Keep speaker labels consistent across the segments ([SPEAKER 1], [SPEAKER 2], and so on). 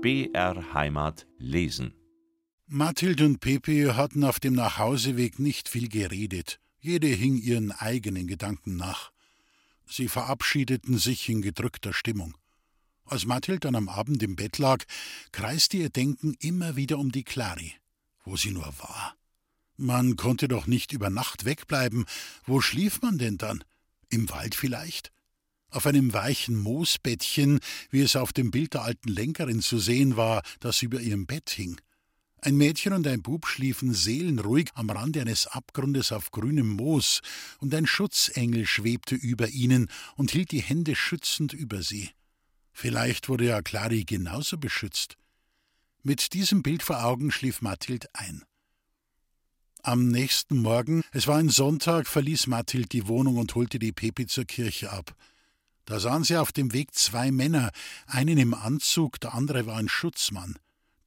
[SPEAKER 1] BR Heimat lesen.
[SPEAKER 2] Mathilde und Pepe hatten auf dem Nachhauseweg nicht viel geredet. Jede hing ihren eigenen Gedanken nach. Sie verabschiedeten sich in gedrückter Stimmung. Als Mathilde dann am Abend im Bett lag, kreiste ihr Denken immer wieder um die Clari, wo sie nur war. Man konnte doch nicht über Nacht wegbleiben. Wo schlief man denn dann? Im Wald vielleicht? Auf einem weichen Moosbettchen, wie es auf dem Bild der alten Lenkerin zu sehen war, das über ihrem Bett hing. Ein Mädchen und ein Bub schliefen seelenruhig am Rande eines Abgrundes auf grünem Moos, und ein Schutzengel schwebte über ihnen und hielt die Hände schützend über sie. Vielleicht wurde ja Clary genauso beschützt. Mit diesem Bild vor Augen schlief Mathild ein. Am nächsten Morgen, es war ein Sonntag, verließ Mathild die Wohnung und holte die Pepi zur Kirche ab. Da sahen sie auf dem Weg zwei Männer, einen im Anzug, der andere war ein Schutzmann.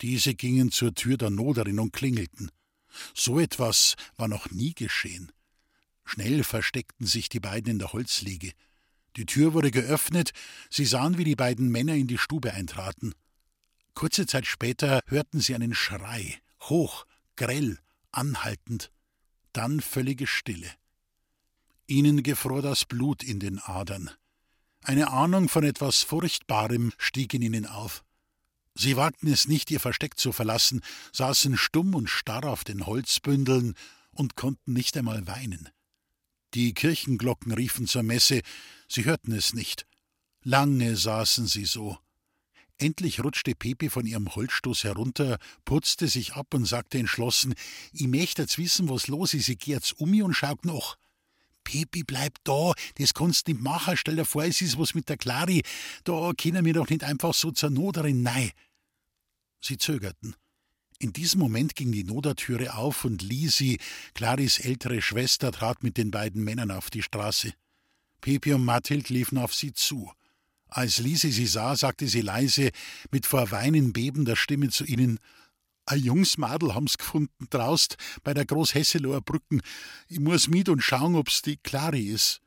[SPEAKER 2] Diese gingen zur Tür der Noderin und klingelten. So etwas war noch nie geschehen. Schnell versteckten sich die beiden in der Holzliege. Die Tür wurde geöffnet, sie sahen, wie die beiden Männer in die Stube eintraten. Kurze Zeit später hörten sie einen Schrei, hoch, grell, anhaltend, dann völlige Stille. Ihnen gefror das Blut in den Adern. Eine Ahnung von etwas Furchtbarem stieg in ihnen auf. Sie wagten es nicht, ihr Versteck zu verlassen, saßen stumm und starr auf den Holzbündeln und konnten nicht einmal weinen. Die Kirchenglocken riefen zur Messe, sie hörten es nicht. Lange saßen sie so. Endlich rutschte Pepe von ihrem Holzstoß herunter, putzte sich ab und sagte entschlossen: Ich möchte jetzt wissen, was los ist, ich geh jetzt um mich und schaut noch. Pepi, bleib da, das kannst du nicht machen. Stell dir vor, es ist was mit der Clari. Da können wir doch nicht einfach so zur Noderin, nein. Sie zögerten. In diesem Moment ging die Nodertüre auf und Lisi, Claris ältere Schwester, trat mit den beiden Männern auf die Straße. Pepi und Mathild liefen auf sie zu. Als Lisi sie sah, sagte sie leise, mit vor Weinen bebender Stimme zu ihnen: ein junges Madel haben's gefunden draust bei der Großhesseloher Brücken. Ich muss mit und schauen, ob's die Clari ist.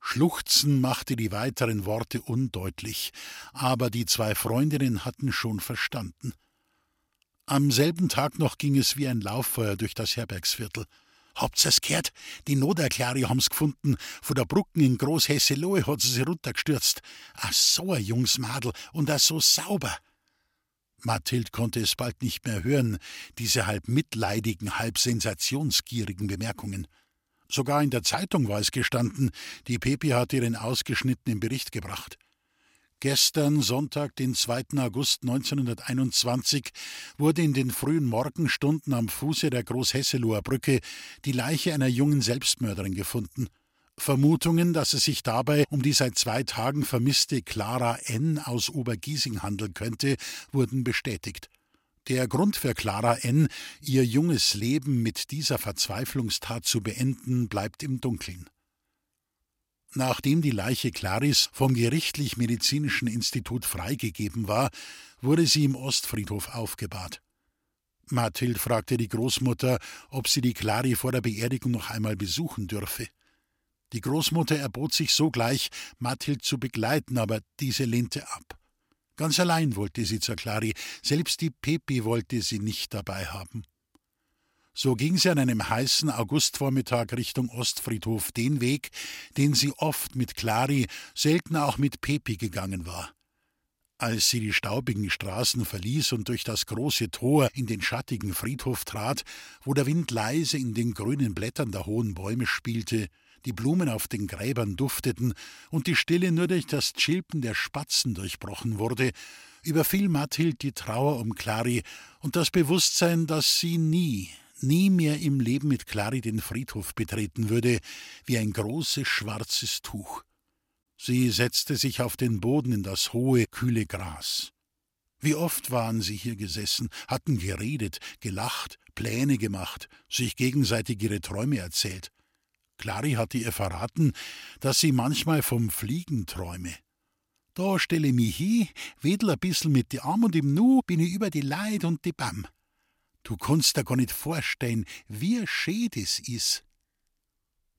[SPEAKER 2] Schluchzen machte die weiteren Worte undeutlich, aber die zwei Freundinnen hatten schon verstanden. Am selben Tag noch ging es wie ein Lauffeuer durch das Herbergsviertel. Habt's es gehört? Die Noterklari haben's gefunden. Von der Brücken in Großhesselohe hat sie sich runtergestürzt. Ach, so ein junges Madel und auch so sauber. Mathild konnte es bald nicht mehr hören, diese halb mitleidigen, halb sensationsgierigen Bemerkungen. Sogar in der Zeitung war es gestanden, die Pepi hatte ihren ausgeschnittenen Bericht gebracht. Gestern, Sonntag, den 2. August 1921, wurde in den frühen Morgenstunden am Fuße der Großhesseloher Brücke die Leiche einer jungen Selbstmörderin gefunden. Vermutungen, dass es sich dabei um die seit zwei Tagen vermisste Clara N. aus Obergiesing handeln könnte, wurden bestätigt. Der Grund für Clara N., ihr junges Leben mit dieser Verzweiflungstat zu beenden, bleibt im Dunkeln. Nachdem die Leiche Claris vom Gerichtlich-Medizinischen Institut freigegeben war, wurde sie im Ostfriedhof aufgebahrt. Mathild fragte die Großmutter, ob sie die Clari vor der Beerdigung noch einmal besuchen dürfe. Die Großmutter erbot sich sogleich, Mathild zu begleiten, aber diese lehnte ab. Ganz allein wollte sie zur Clari, selbst die Pepi wollte sie nicht dabei haben. So ging sie an einem heißen Augustvormittag Richtung Ostfriedhof den Weg, den sie oft mit Clari, selten auch mit Pepi gegangen war. Als sie die staubigen Straßen verließ und durch das große Tor in den schattigen Friedhof trat, wo der Wind leise in den grünen Blättern der hohen Bäume spielte, die Blumen auf den Gräbern dufteten und die Stille nur durch das Chilpen der Spatzen durchbrochen wurde, überfiel Mathild die Trauer um Clari und das Bewusstsein, dass sie nie, nie mehr im Leben mit Clari den Friedhof betreten würde, wie ein großes schwarzes Tuch. Sie setzte sich auf den Boden in das hohe, kühle Gras. Wie oft waren sie hier gesessen, hatten geredet, gelacht, Pläne gemacht, sich gegenseitig ihre Träume erzählt. Clary hatte ihr verraten, dass sie manchmal vom Fliegen träume. Da stelle ich mich hin, wedel ein bissel mit die Arm und im Nu bin ich über die Leid und die Bam. Du kannst dir gar nicht vorstellen, wie schön das ist.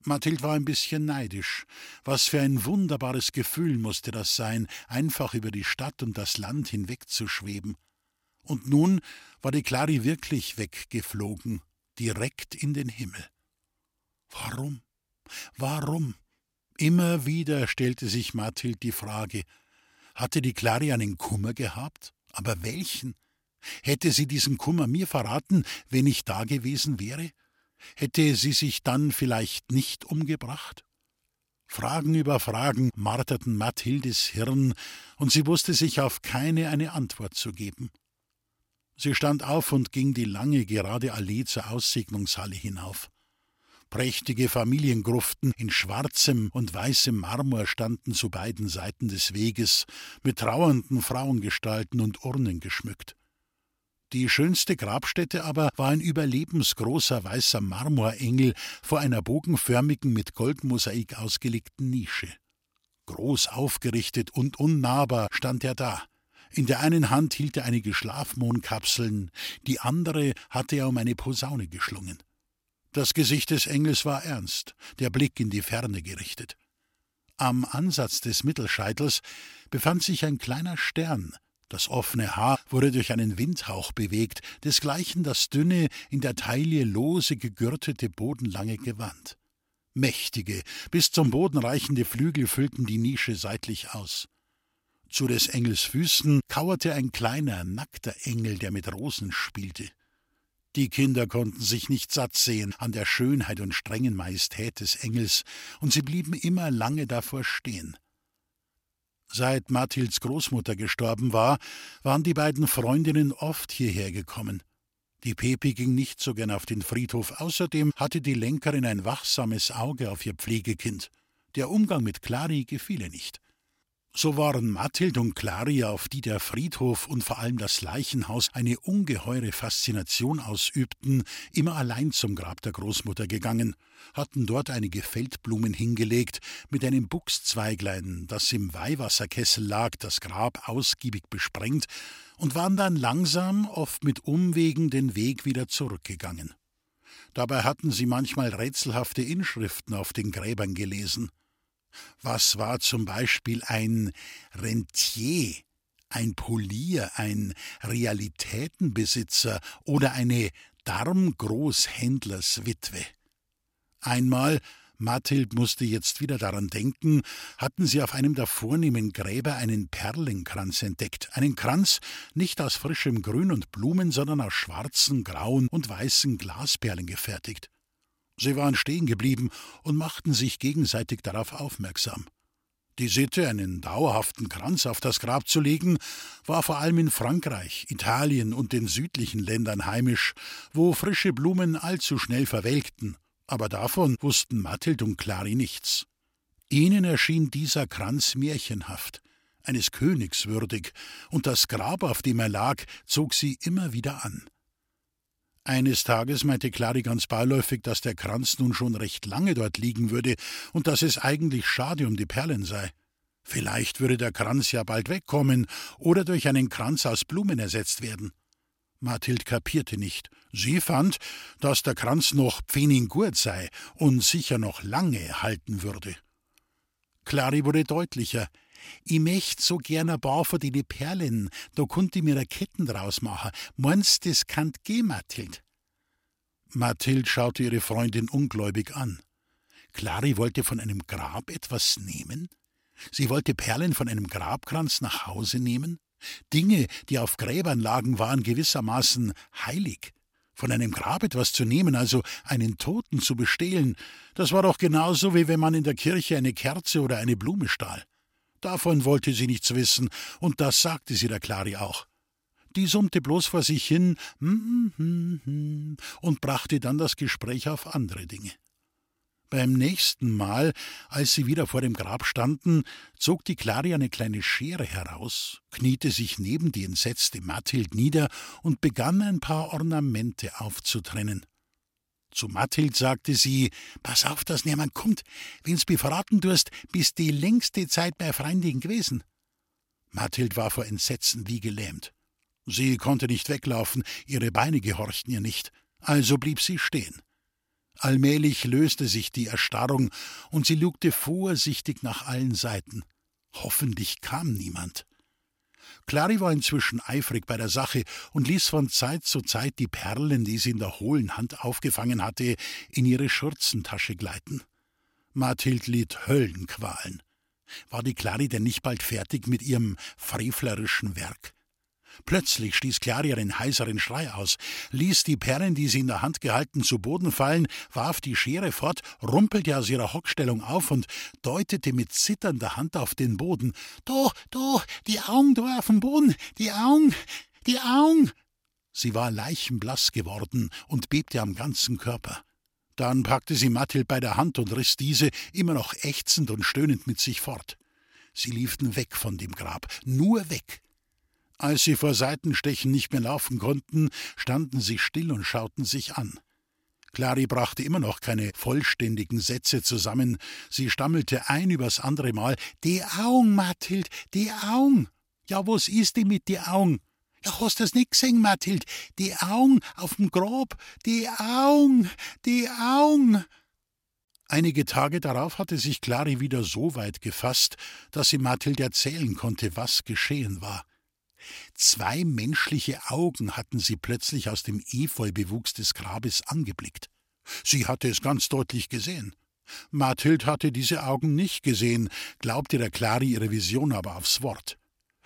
[SPEAKER 2] Mathild war ein bisschen neidisch. Was für ein wunderbares Gefühl musste das sein, einfach über die Stadt und das Land hinwegzuschweben. Und nun war die Clari wirklich weggeflogen, direkt in den Himmel. Warum? Warum? Immer wieder stellte sich Mathild die Frage, hatte die Clari einen Kummer gehabt? Aber welchen? Hätte sie diesen Kummer mir verraten, wenn ich da gewesen wäre? Hätte sie sich dann vielleicht nicht umgebracht? Fragen über Fragen marterten Mathildes Hirn, und sie wusste sich auf keine eine Antwort zu geben. Sie stand auf und ging die lange, gerade Allee zur Aussegnungshalle hinauf. Prächtige Familiengruften in schwarzem und weißem Marmor standen zu beiden Seiten des Weges, mit trauernden Frauengestalten und Urnen geschmückt. Die schönste Grabstätte aber war ein überlebensgroßer weißer Marmorengel vor einer bogenförmigen mit Goldmosaik ausgelegten Nische. Groß aufgerichtet und unnahbar stand er da. In der einen Hand hielt er einige Schlafmohnkapseln, die andere hatte er um eine Posaune geschlungen. Das Gesicht des Engels war ernst, der Blick in die Ferne gerichtet. Am Ansatz des Mittelscheitels befand sich ein kleiner Stern, das offene Haar wurde durch einen Windhauch bewegt, desgleichen das dünne, in der Taille lose gegürtete, bodenlange Gewand. Mächtige, bis zum Boden reichende Flügel füllten die Nische seitlich aus. Zu des Engels Füßen kauerte ein kleiner, nackter Engel, der mit Rosen spielte. Die Kinder konnten sich nicht satt sehen an der Schönheit und strengen Majestät des Engels, und sie blieben immer lange davor stehen. Seit Mathilds Großmutter gestorben war, waren die beiden Freundinnen oft hierher gekommen. Die Pepi ging nicht so gern auf den Friedhof, außerdem hatte die Lenkerin ein wachsames Auge auf ihr Pflegekind. Der Umgang mit Clari gefiel ihr nicht. So waren Mathild und Claria, auf die der Friedhof und vor allem das Leichenhaus eine ungeheure Faszination ausübten, immer allein zum Grab der Großmutter gegangen, hatten dort einige Feldblumen hingelegt, mit einem Buchszweiglein, das im Weihwasserkessel lag, das Grab ausgiebig besprengt, und waren dann langsam, oft mit Umwegen, den Weg wieder zurückgegangen. Dabei hatten sie manchmal rätselhafte Inschriften auf den Gräbern gelesen. Was war zum Beispiel ein Rentier, ein Polier, ein Realitätenbesitzer oder eine Darmgroßhändlerswitwe? Einmal, Mathild musste jetzt wieder daran denken, hatten sie auf einem der vornehmen Gräber einen Perlenkranz entdeckt. Einen Kranz nicht aus frischem Grün und Blumen, sondern aus schwarzen, grauen und weißen Glasperlen gefertigt. Sie waren stehen geblieben und machten sich gegenseitig darauf aufmerksam. Die Sitte, einen dauerhaften Kranz auf das Grab zu legen, war vor allem in Frankreich, Italien und den südlichen Ländern heimisch, wo frische Blumen allzu schnell verwelkten, aber davon wussten Mathild und Clary nichts. Ihnen erschien dieser Kranz märchenhaft, eines Königs würdig, und das Grab, auf dem er lag, zog sie immer wieder an. Eines Tages meinte Clary ganz beiläufig, dass der Kranz nun schon recht lange dort liegen würde und dass es eigentlich schade um die Perlen sei. Vielleicht würde der Kranz ja bald wegkommen oder durch einen Kranz aus Blumen ersetzt werden. Mathild kapierte nicht. Sie fand, dass der Kranz noch pfeningurt sei und sicher noch lange halten würde. Clary wurde deutlicher. Ich möcht so gern ein paar von die Perlen, da konnt ich mir a Ketten draus machen. Meinst, das kannt gehen, Mathild? Mathild schaute ihre Freundin ungläubig an. Clary wollte von einem Grab etwas nehmen? Sie wollte Perlen von einem Grabkranz nach Hause nehmen? Dinge, die auf Gräbern lagen, waren gewissermaßen heilig. Von einem Grab etwas zu nehmen, also einen Toten zu bestehlen, das war doch genauso, wie wenn man in der Kirche eine Kerze oder eine Blume stahl. Davon wollte sie nichts wissen, und das sagte sie der Clary auch. Die summte bloß vor sich hin hm, hm, hm, und brachte dann das Gespräch auf andere Dinge. Beim nächsten Mal, als sie wieder vor dem Grab standen, zog die Clary eine kleine Schere heraus, kniete sich neben die entsetzte Mathild nieder und begann ein paar Ornamente aufzutrennen. Zu Mathild sagte sie: Pass auf, dass niemand kommt. Wenn's mir verraten tust, bist die längste Zeit bei Freundin gewesen. Mathild war vor Entsetzen wie gelähmt. Sie konnte nicht weglaufen, ihre Beine gehorchten ihr nicht, also blieb sie stehen. Allmählich löste sich die Erstarrung, und sie lugte vorsichtig nach allen Seiten. Hoffentlich kam niemand. Clary war inzwischen eifrig bei der Sache und ließ von Zeit zu Zeit die Perlen, die sie in der hohlen Hand aufgefangen hatte, in ihre Schürzentasche gleiten. Mathild litt Höllenqualen. War die Clary denn nicht bald fertig mit ihrem frevlerischen Werk? Plötzlich stieß Clary einen heiseren Schrei aus, ließ die Perlen, die sie in der Hand gehalten, zu Boden fallen, warf die Schere fort, rumpelte aus ihrer Hockstellung auf und deutete mit zitternder Hand auf den Boden. Do, do, die Augen, da auf dem Boden, die Augen, die Augen. Sie war leichenblass geworden und bebte am ganzen Körper. Dann packte sie Mathild bei der Hand und riss diese, immer noch ächzend und stöhnend, mit sich fort. Sie liefen weg von dem Grab, nur weg. Als sie vor Seitenstechen nicht mehr laufen konnten, standen sie still und schauten sich an. Clary brachte immer noch keine vollständigen Sätze zusammen. Sie stammelte ein übers andere Mal: Die Augen, Mathild, die Augen. Ja, was ist die mit die Augen? Ja, hast du's nicht gesehen, Mathild? Die Augen auf'm Grab, die Augen, die Augen. Einige Tage darauf hatte sich Clary wieder so weit gefasst, dass sie Mathild erzählen konnte, was geschehen war. Zwei menschliche Augen hatten sie plötzlich aus dem Efeubewuchs des Grabes angeblickt. Sie hatte es ganz deutlich gesehen. Mathild hatte diese Augen nicht gesehen, glaubte der Clary ihre Vision aber aufs Wort.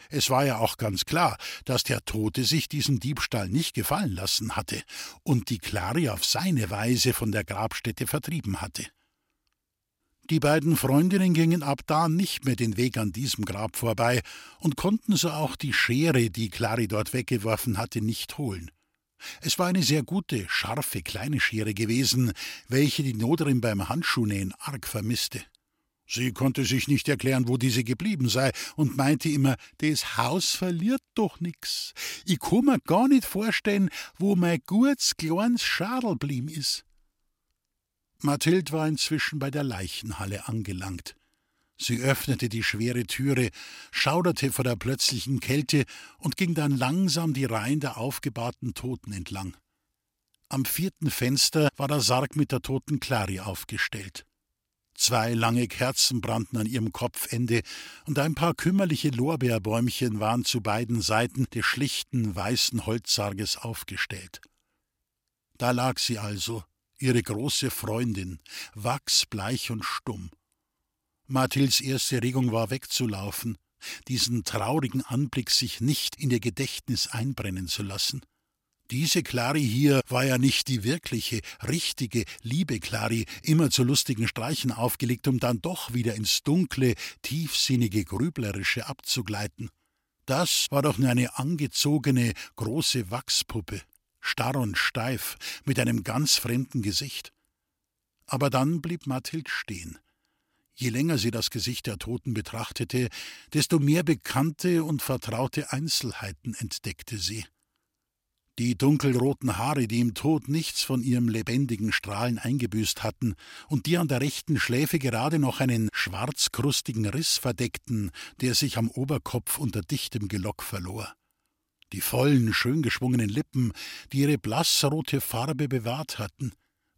[SPEAKER 2] Es war ja auch ganz klar, dass der Tote sich diesen Diebstahl nicht gefallen lassen hatte und die Clary auf seine Weise von der Grabstätte vertrieben hatte. Die beiden Freundinnen gingen ab da nicht mehr den Weg an diesem Grab vorbei und konnten so auch die Schere, die Clary dort weggeworfen hatte, nicht holen. Es war eine sehr gute, scharfe, kleine Schere gewesen, welche die Noderin beim Handschuhnähen arg vermisste. Sie konnte sich nicht erklären, wo diese geblieben sei, und meinte immer, das Haus verliert doch nix. Ich kann mir gar nicht vorstellen, wo mein gutes, kleines Schadel blieben ist. Mathild war inzwischen bei der Leichenhalle angelangt. Sie öffnete die schwere Türe, schauderte vor der plötzlichen Kälte und ging dann langsam die Reihen der aufgebahrten Toten entlang. Am vierten Fenster war der Sarg mit der toten Clary aufgestellt. Zwei lange Kerzen brannten an ihrem Kopfende, und ein paar kümmerliche Lorbeerbäumchen waren zu beiden Seiten des schlichten weißen Holzsarges aufgestellt. Da lag sie also, ihre große Freundin, wachsbleich und stumm. Mathilds erste Regung war wegzulaufen, diesen traurigen Anblick sich nicht in ihr Gedächtnis einbrennen zu lassen. Diese Clary hier war ja nicht die wirkliche, richtige, liebe Clary, immer zu lustigen Streichen aufgelegt, um dann doch wieder ins dunkle, tiefsinnige, grüblerische abzugleiten. Das war doch nur eine angezogene, große Wachspuppe starr und steif, mit einem ganz fremden Gesicht. Aber dann blieb Mathild stehen. Je länger sie das Gesicht der Toten betrachtete, desto mehr bekannte und vertraute Einzelheiten entdeckte sie. Die dunkelroten Haare, die im Tod nichts von ihrem lebendigen Strahlen eingebüßt hatten und die an der rechten Schläfe gerade noch einen schwarzkrustigen Riss verdeckten, der sich am Oberkopf unter dichtem Gelock verlor die vollen, schön geschwungenen Lippen, die ihre blassrote Farbe bewahrt hatten,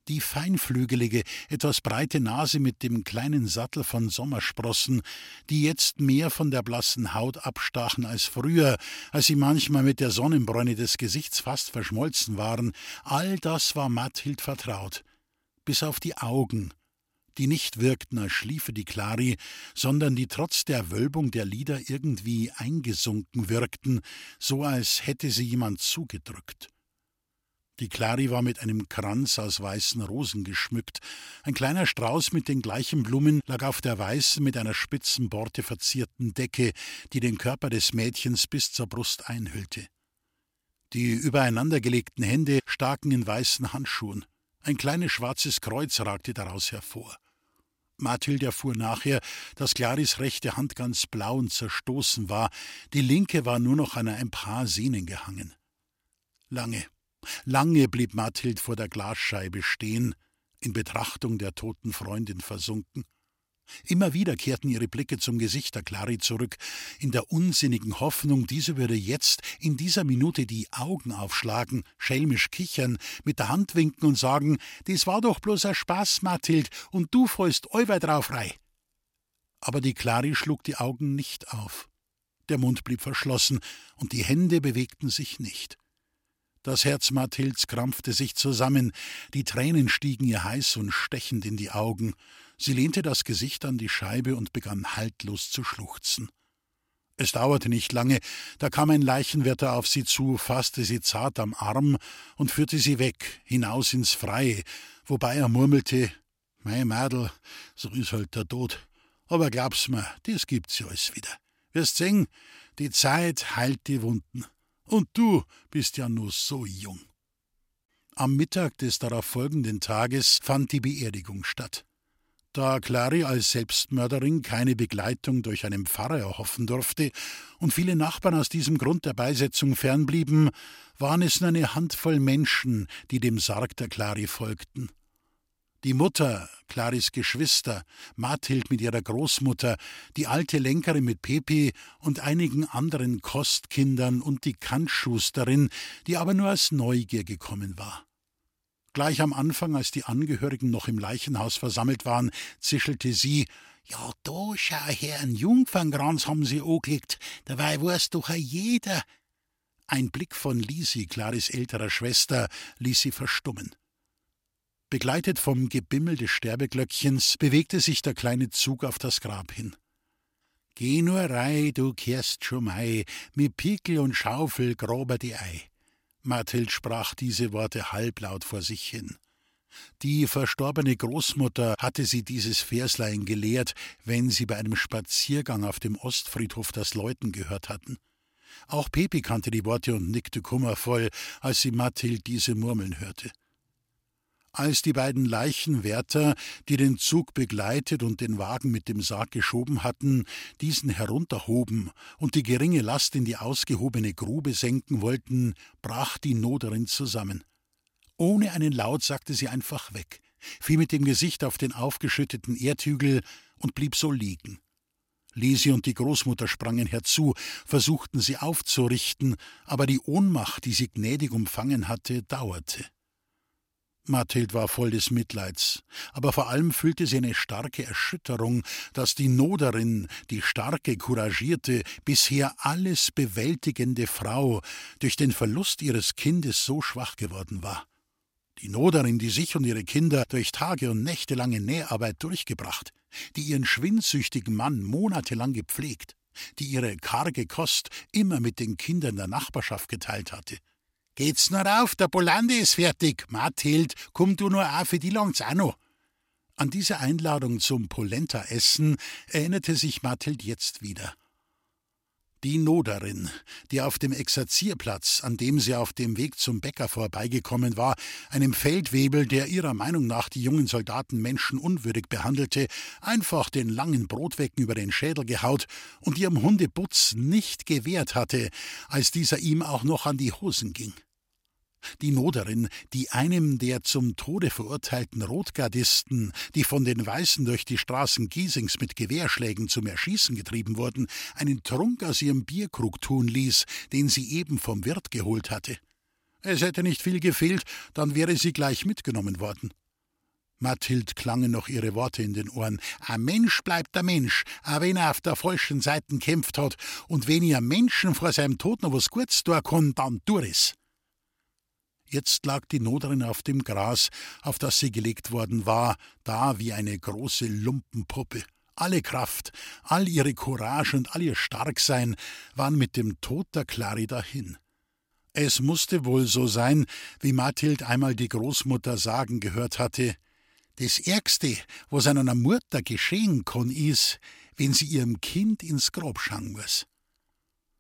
[SPEAKER 2] die feinflügelige, etwas breite Nase mit dem kleinen Sattel von Sommersprossen, die jetzt mehr von der blassen Haut abstachen als früher, als sie manchmal mit der Sonnenbräune des Gesichts fast verschmolzen waren, all das war Matthild vertraut, bis auf die Augen, die nicht wirkten, als schliefe die Clary, sondern die trotz der Wölbung der Lider irgendwie eingesunken wirkten, so als hätte sie jemand zugedrückt. Die Clary war mit einem Kranz aus weißen Rosen geschmückt. Ein kleiner Strauß mit den gleichen Blumen lag auf der weißen, mit einer spitzen Borte verzierten Decke, die den Körper des Mädchens bis zur Brust einhüllte. Die übereinandergelegten Hände staken in weißen Handschuhen. Ein kleines schwarzes Kreuz ragte daraus hervor. Mathilde erfuhr nachher, dass Claris rechte Hand ganz blau und zerstoßen war, die linke war nur noch an ein paar Sehnen gehangen. Lange, lange blieb Mathild vor der Glasscheibe stehen, in Betrachtung der toten Freundin versunken. Immer wieder kehrten ihre Blicke zum Gesicht der Clary zurück, in der unsinnigen Hoffnung, diese würde jetzt in dieser Minute die Augen aufschlagen, schelmisch kichern, mit der Hand winken und sagen: Das war doch bloß ein Spaß, Mathild, und du fällst allweil drauf rei. Aber die Clary schlug die Augen nicht auf. der Mund blieb verschlossen, und die Hände bewegten sich nicht. Das Herz Mathilds krampfte sich zusammen, die Tränen stiegen ihr heiß und stechend in die Augen. Sie lehnte das Gesicht an die Scheibe und begann haltlos zu schluchzen. Es dauerte nicht lange, da kam ein Leichenwärter auf sie zu, fasste sie zart am Arm und führte sie weg, hinaus ins Freie, wobei er murmelte: Mei Madel, so is halt der Tod. Aber glaub's mir, das gibt's ja alles wieder. Wirst sehen, die Zeit heilt die Wunden. Und du bist ja nur so jung. Am Mittag des darauf folgenden Tages fand die Beerdigung statt. Da Clary als Selbstmörderin keine Begleitung durch einen Pfarrer erhoffen durfte und viele Nachbarn aus diesem Grund der Beisetzung fernblieben, waren es nur eine Handvoll Menschen, die dem Sarg der Clary folgten. Die Mutter, Claris Geschwister, Mathild mit ihrer Großmutter, die alte Lenkerin mit Pepi und einigen anderen Kostkindern und die Kantschusterin, die aber nur als Neugier gekommen war. Gleich am Anfang, als die Angehörigen noch im Leichenhaus versammelt waren, zischelte sie Ja, da schau her, einen Jungfernkranz haben sie angelegt, dabei weiß doch jeder. Ein Blick von Lisi, Claris älterer Schwester, ließ sie verstummen. Begleitet vom Gebimmel des Sterbeglöckchens bewegte sich der kleine Zug auf das Grab hin. Geh nur rei, du kehrst schon mei, mit Pickel und Schaufel grober die Ei. Mathild sprach diese Worte halblaut vor sich hin. Die verstorbene Großmutter hatte sie dieses Verslein gelehrt, wenn sie bei einem Spaziergang auf dem Ostfriedhof das Läuten gehört hatten. Auch Pepi kannte die Worte und nickte kummervoll, als sie Mathild diese murmeln hörte. Als die beiden Leichenwärter, die den Zug begleitet und den Wagen mit dem Sarg geschoben hatten, diesen herunterhoben und die geringe Last in die ausgehobene Grube senken wollten, brach die Noderin zusammen. Ohne einen Laut sagte sie einfach weg, fiel mit dem Gesicht auf den aufgeschütteten Erdhügel und blieb so liegen. Lisi und die Großmutter sprangen herzu, versuchten sie aufzurichten, aber die Ohnmacht, die sie gnädig umfangen hatte, dauerte. Mathild war voll des Mitleids, aber vor allem fühlte sie eine starke Erschütterung, dass die Noderin, die starke, couragierte, bisher alles bewältigende Frau durch den Verlust ihres Kindes so schwach geworden war. Die Noderin, die sich und ihre Kinder durch Tage und nächtelange Näharbeit durchgebracht, die ihren schwindsüchtigen Mann monatelang gepflegt, die ihre karge Kost immer mit den Kindern der Nachbarschaft geteilt hatte, Geht's nur auf, der Polande ist fertig. Mathild, komm du nur auf, für die langt's auch noch. An diese Einladung zum Polenta-Essen erinnerte sich Mathild jetzt wieder. Die Noderin, die auf dem Exerzierplatz, an dem sie auf dem Weg zum Bäcker vorbeigekommen war, einem Feldwebel, der ihrer Meinung nach die jungen Soldaten menschenunwürdig behandelte, einfach den langen Brotwecken über den Schädel gehaut und ihrem Hunde Butz nicht gewehrt hatte, als dieser ihm auch noch an die Hosen ging. Die Noderin, die einem der zum Tode verurteilten Rotgardisten, die von den Weißen durch die Straßen Giesings mit Gewehrschlägen zum Erschießen getrieben wurden, einen Trunk aus ihrem Bierkrug tun ließ, den sie eben vom Wirt geholt hatte. Es hätte nicht viel gefehlt, dann wäre sie gleich mitgenommen worden. Mathild klangen noch ihre Worte in den Ohren. Ein Mensch bleibt ein Mensch, auch wenn er auf der falschen Seite kämpft hat. Und wenn ihr Menschen vor seinem Tod noch was Gutes tun kann, dann tu es. Jetzt lag die Noderin auf dem Gras, auf das sie gelegt worden war, da wie eine große Lumpenpuppe. Alle Kraft, all ihre Courage und all ihr Starksein waren mit dem Tod der Clary dahin. Es musste wohl so sein, wie Mathild einmal die Großmutter sagen gehört hatte: Das Ärgste, was einer Mutter geschehen kann, ist, wenn sie ihrem Kind ins Grab schauen muss.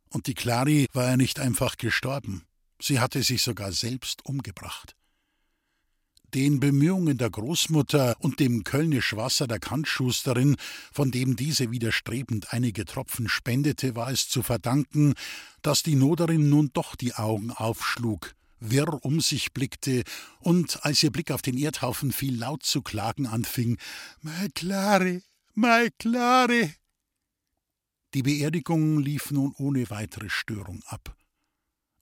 [SPEAKER 2] Und die Clary war ja nicht einfach gestorben. Sie hatte sich sogar selbst umgebracht. Den Bemühungen der Großmutter und dem Kölnisch Wasser der Kantschusterin, von dem diese widerstrebend einige Tropfen spendete, war es zu verdanken, dass die Noderin nun doch die Augen aufschlug, wirr um sich blickte und, als ihr Blick auf den Erdhaufen fiel, laut zu klagen anfing: Mei Klare, mei Klare! Die Beerdigung lief nun ohne weitere Störung ab.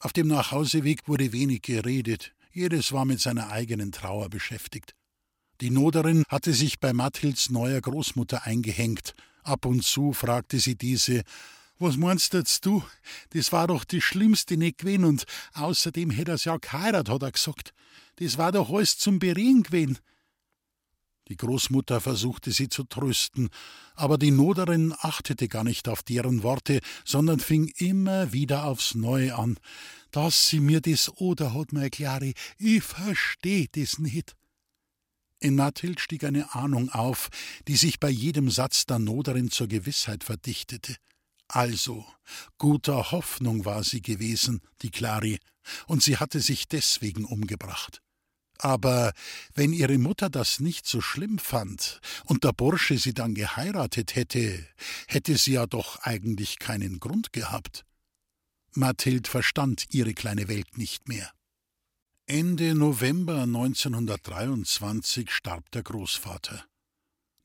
[SPEAKER 2] Auf dem Nachhauseweg wurde wenig geredet, jedes war mit seiner eigenen Trauer beschäftigt. Die Noderin hatte sich bei Mathilds neuer Großmutter eingehängt. Ab und zu fragte sie diese: Was meinst jetzt du? Das war doch das Schlimmste nicht gewesen und außerdem hätte er's ja geheiratet, hat er gesagt. Das war doch alles zum Bereden gewesen. Die Großmutter versuchte sie zu trösten, aber die Noderin achtete gar nicht auf deren Worte, sondern fing immer wieder aufs Neue an. Dass sie mir das oder hat, meine Klari, ich versteh das nicht. In Mathild stieg eine Ahnung auf, die sich bei jedem Satz der Noderin zur Gewissheit verdichtete. Also, guter Hoffnung war sie gewesen, die Clari, und sie hatte sich deswegen umgebracht. Aber wenn ihre Mutter das nicht so schlimm fand und der Bursche sie dann geheiratet hätte, hätte sie ja doch eigentlich keinen Grund gehabt. Mathild verstand ihre kleine Welt nicht mehr. Ende November 1923 starb der Großvater.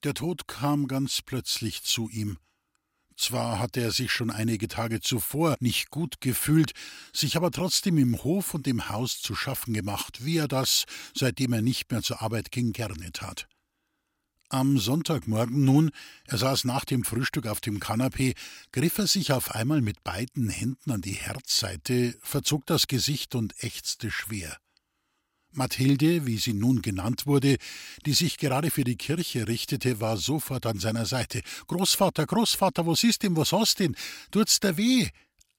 [SPEAKER 2] Der Tod kam ganz plötzlich zu ihm. Zwar hatte er sich schon einige Tage zuvor nicht gut gefühlt, sich aber trotzdem im Hof und im Haus zu schaffen gemacht, wie er das, seitdem er nicht mehr zur Arbeit ging, gerne tat. Am Sonntagmorgen nun, er saß nach dem Frühstück auf dem Kanapee, griff er sich auf einmal mit beiden Händen an die Herzseite, verzog das Gesicht und ächzte schwer. Mathilde, wie sie nun genannt wurde, die sich gerade für die Kirche richtete, war sofort an seiner Seite. Großvater, Großvater, was ist denn, was hast denn? Tut's dir weh?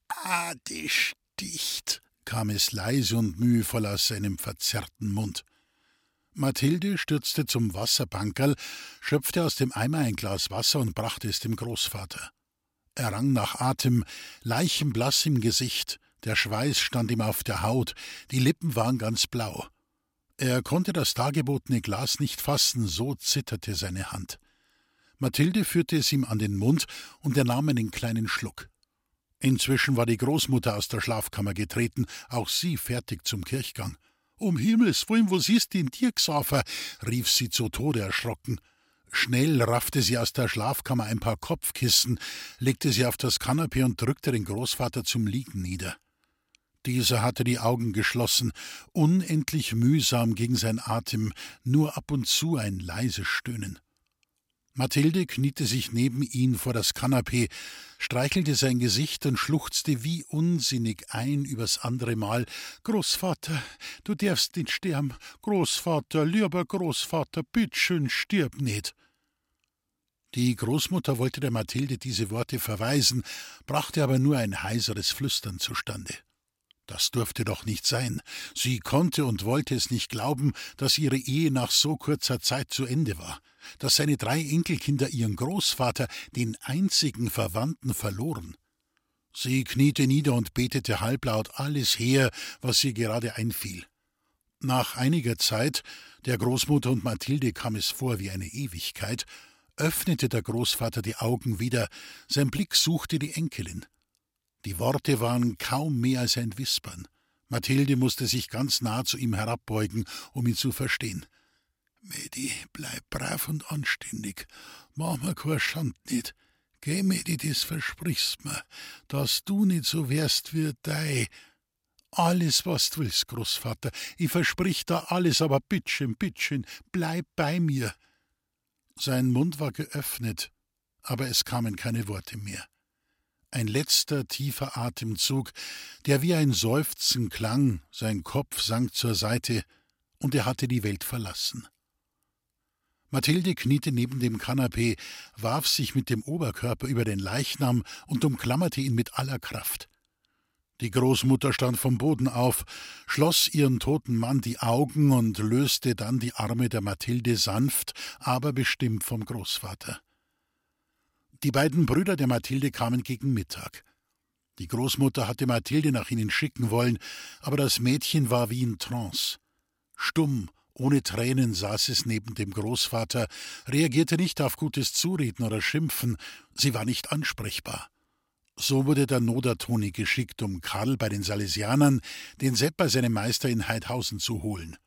[SPEAKER 2] Ah, die sticht, kam es leise und mühevoll aus seinem verzerrten Mund. Mathilde stürzte zum Wasserbankerl, schöpfte aus dem Eimer ein Glas Wasser und brachte es dem Großvater. Er rang nach Atem, leichenblass im Gesicht, der Schweiß stand ihm auf der Haut, die Lippen waren ganz blau. Er konnte das dargebotene Glas nicht fassen, so zitterte seine Hand. Mathilde führte es ihm an den Mund und er nahm einen kleinen Schluck. Inzwischen war die Großmutter aus der Schlafkammer getreten, auch sie fertig zum Kirchgang. Um Himmels willen, was ist denn dir, Xaver? rief sie zu Tode erschrocken. Schnell raffte sie aus der Schlafkammer ein paar Kopfkissen, legte sie auf das Kanapee und drückte den Großvater zum Liegen nieder. Dieser hatte die Augen geschlossen, unendlich mühsam ging sein Atem, nur ab und zu ein leises Stöhnen. Mathilde kniete sich neben ihn vor das Kanapee, streichelte sein Gesicht und schluchzte wie unsinnig ein übers andere Mal. Großvater, du darfst nicht sterben. Großvater, lieber Großvater, bittschön, stirb nicht. Die Großmutter wollte der Mathilde diese Worte verweisen, brachte aber nur ein heiseres Flüstern zustande. Das durfte doch nicht sein. Sie konnte und wollte es nicht glauben, dass ihre Ehe nach so kurzer Zeit zu Ende war, dass seine drei Enkelkinder ihren Großvater, den einzigen Verwandten, verloren. Sie kniete nieder und betete halblaut alles her, was ihr gerade einfiel. Nach einiger Zeit, der Großmutter und Mathilde kam es vor wie eine Ewigkeit, öffnete der Großvater die Augen wieder, sein Blick suchte die Enkelin. Die Worte waren kaum mehr als ein Wispern. Mathilde musste sich ganz nah zu ihm herabbeugen, um ihn zu verstehen. Medi, bleib brav und anständig. Mach mir kein Schand nicht. Geh, Medi, das versprichst mir, dass du nicht so wärst wie dei. Alles, was du willst, Großvater. Ich versprich da alles, aber bittchen, bittchen, bleib bei mir. Sein Mund war geöffnet, aber es kamen keine Worte mehr ein letzter tiefer Atemzug, der wie ein Seufzen klang, sein Kopf sank zur Seite, und er hatte die Welt verlassen. Mathilde kniete neben dem Kanapee, warf sich mit dem Oberkörper über den Leichnam und umklammerte ihn mit aller Kraft. Die Großmutter stand vom Boden auf, schloss ihren toten Mann die Augen und löste dann die Arme der Mathilde sanft, aber bestimmt vom Großvater. Die beiden Brüder der Mathilde kamen gegen Mittag. Die Großmutter hatte Mathilde nach ihnen schicken wollen, aber das Mädchen war wie in Trance. Stumm, ohne Tränen saß es neben dem Großvater, reagierte nicht auf gutes Zureden oder Schimpfen, sie war nicht ansprechbar. So wurde der Nodertoni geschickt, um Karl bei den Salesianern, den Sepp bei seinem Meister in Heidhausen zu holen.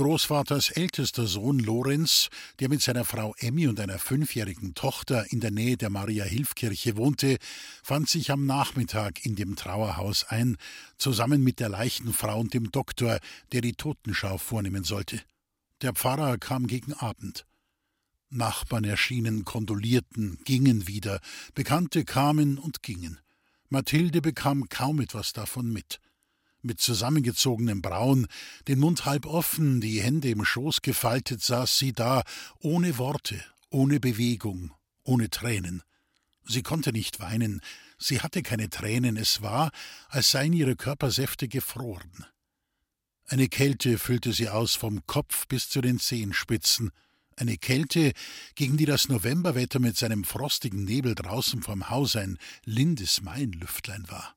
[SPEAKER 2] Großvaters ältester Sohn Lorenz, der mit seiner Frau Emmy und einer fünfjährigen Tochter in der Nähe der Maria-Hilf-Kirche wohnte, fand sich am Nachmittag in dem Trauerhaus ein, zusammen mit der Leichenfrau und dem Doktor, der die Totenschau vornehmen sollte. Der Pfarrer kam gegen Abend. Nachbarn erschienen, kondolierten, gingen wieder, Bekannte kamen und gingen. Mathilde bekam kaum etwas davon mit. Mit zusammengezogenen Brauen, den Mund halb offen, die Hände im Schoß gefaltet, saß sie da, ohne Worte, ohne Bewegung, ohne Tränen. Sie konnte nicht weinen, sie hatte keine Tränen, es war, als seien ihre Körpersäfte gefroren. Eine Kälte füllte sie aus vom Kopf bis zu den Zehenspitzen, eine Kälte, gegen die das Novemberwetter mit seinem frostigen Nebel draußen vom Haus ein lindes Mainlüftlein war.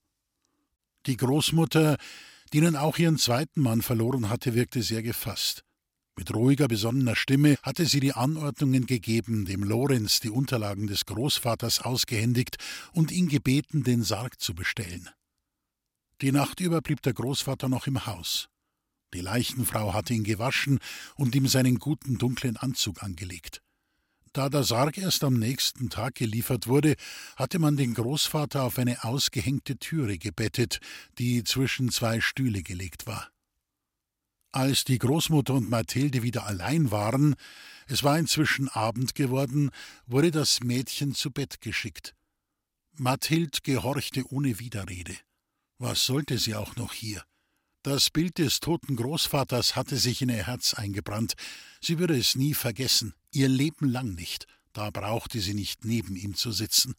[SPEAKER 2] Die Großmutter, die nun auch ihren zweiten Mann verloren hatte, wirkte sehr gefasst. Mit ruhiger, besonnener Stimme hatte sie die Anordnungen gegeben, dem Lorenz die Unterlagen des Großvaters ausgehändigt und ihn gebeten, den Sarg zu bestellen. Die Nacht über blieb der Großvater noch im Haus. Die Leichenfrau hatte ihn gewaschen und ihm seinen guten dunklen Anzug angelegt. Da der Sarg erst am nächsten Tag geliefert wurde, hatte man den Großvater auf eine ausgehängte Türe gebettet, die zwischen zwei Stühle gelegt war. Als die Großmutter und Mathilde wieder allein waren, es war inzwischen Abend geworden, wurde das Mädchen zu Bett geschickt. Mathild gehorchte ohne Widerrede. Was sollte sie auch noch hier? Das Bild des toten Großvaters hatte sich in ihr Herz eingebrannt. Sie würde es nie vergessen, ihr Leben lang nicht. Da brauchte sie nicht neben ihm zu sitzen.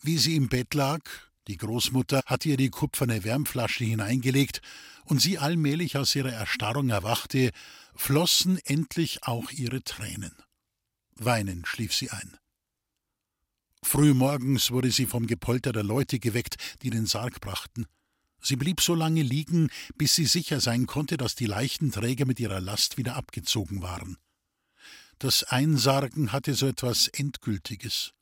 [SPEAKER 2] Wie sie im Bett lag, die Großmutter hatte ihr die kupferne Wärmflasche hineingelegt, und sie allmählich aus ihrer Erstarrung erwachte, flossen endlich auch ihre Tränen. Weinend schlief sie ein. Frühmorgens wurde sie vom Gepolter der Leute geweckt, die den Sarg brachten. Sie blieb so lange liegen, bis sie sicher sein konnte, dass die Leichtenträger mit ihrer Last wieder abgezogen waren. Das Einsargen hatte so etwas Endgültiges.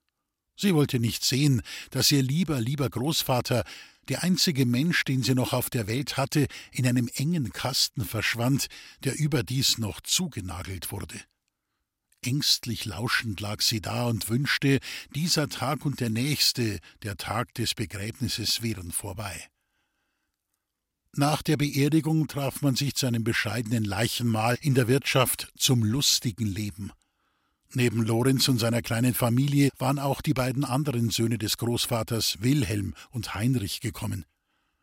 [SPEAKER 2] Sie wollte nicht sehen, dass ihr lieber, lieber Großvater, der einzige Mensch, den sie noch auf der Welt hatte, in einem engen Kasten verschwand, der überdies noch zugenagelt wurde. Ängstlich lauschend lag sie da und wünschte, dieser Tag und der nächste, der Tag des Begräbnisses, wären vorbei. Nach der Beerdigung traf man sich zu einem bescheidenen Leichenmahl in der Wirtschaft zum lustigen Leben. Neben Lorenz und seiner kleinen Familie waren auch die beiden anderen Söhne des Großvaters Wilhelm und Heinrich gekommen.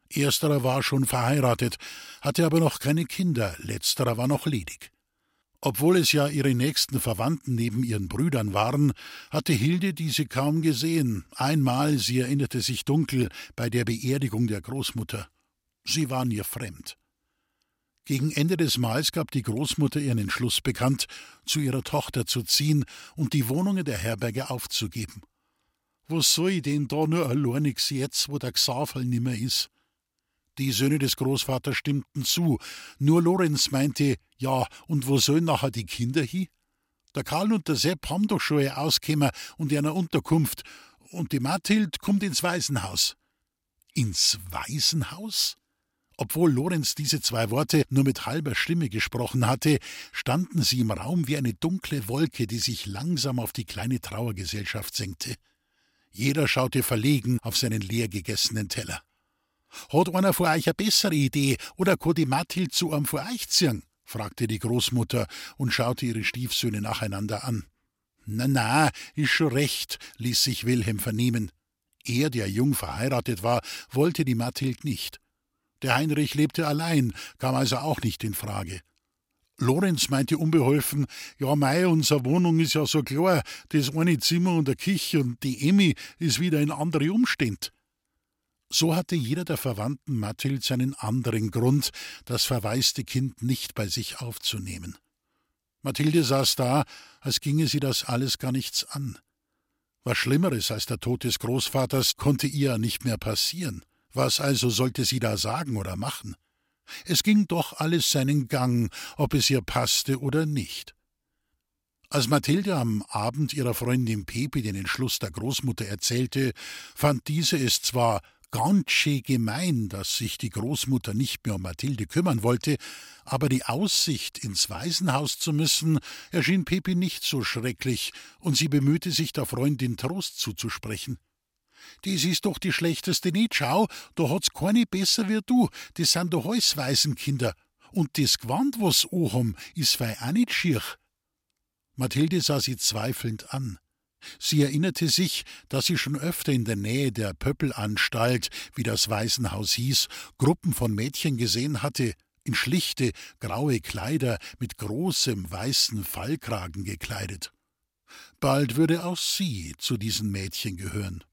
[SPEAKER 2] Ersterer war schon verheiratet, hatte aber noch keine Kinder, letzterer war noch ledig. Obwohl es ja ihre nächsten Verwandten neben ihren Brüdern waren, hatte Hilde diese kaum gesehen. Einmal, sie erinnerte sich dunkel, bei der Beerdigung der Großmutter. Sie waren ihr fremd. Gegen Ende des Mahls gab die Großmutter ihren Entschluss bekannt, zu ihrer Tochter zu ziehen und die Wohnungen der Herberge aufzugeben. Was soll ich denn da nur alleinig jetzt, wo der Xaverl nimmer is? Die Söhne des Großvaters stimmten zu, nur Lorenz meinte, ja, und wo sollen nachher die Kinder hi? Der Karl und der Sepp haben doch schon ihr Auskämmer und eine Unterkunft, und die Mathild kommt ins Waisenhaus. Ins Waisenhaus? Obwohl Lorenz diese zwei Worte nur mit halber Stimme gesprochen hatte, standen sie im Raum wie eine dunkle Wolke, die sich langsam auf die kleine Trauergesellschaft senkte. Jeder schaute verlegen auf seinen leer gegessenen Teller. Hat einer von euch eine bessere Idee oder kann die Mathild zu einem von euch ziehen? fragte die Großmutter und schaute ihre Stiefsöhne nacheinander an. Na, na, ist schon recht, ließ sich Wilhelm vernehmen. Er, der jung verheiratet war, wollte die Mathild nicht. Der Heinrich lebte allein, kam also auch nicht in Frage. Lorenz meinte unbeholfen, ja mei, unsere Wohnung ist ja so klar, das eine Zimmer und der Küche und die Emmy ist wieder in andere Umständ. So hatte jeder der Verwandten Mathild seinen anderen Grund, das verwaiste Kind nicht bei sich aufzunehmen. Mathilde saß da, als ginge sie das alles gar nichts an. Was Schlimmeres als der Tod des Großvaters konnte ihr nicht mehr passieren. Was also sollte sie da sagen oder machen? Es ging doch alles seinen Gang, ob es ihr passte oder nicht. Als Mathilde am Abend ihrer Freundin Pepe den Entschluss der Großmutter erzählte, fand diese es zwar ganz schön gemein, dass sich die Großmutter nicht mehr um Mathilde kümmern wollte, aber die Aussicht, ins Waisenhaus zu müssen, erschien Pepe nicht so schrecklich, und sie bemühte sich, der Freundin Trost zuzusprechen. Das ist doch die schlechteste nicht. Schau, da hat's keine besser wie du. Das sind doch alles Waisenkinder. Und das Gewand, was haben, ist wei auch nicht schier. Mathilde sah sie zweifelnd an. Sie erinnerte sich, dass sie schon öfter in der Nähe der Pöppelanstalt, wie das Waisenhaus hieß, Gruppen von Mädchen gesehen hatte, in schlichte, graue Kleider mit großem weißen Fallkragen gekleidet. Bald würde auch sie zu diesen Mädchen gehören.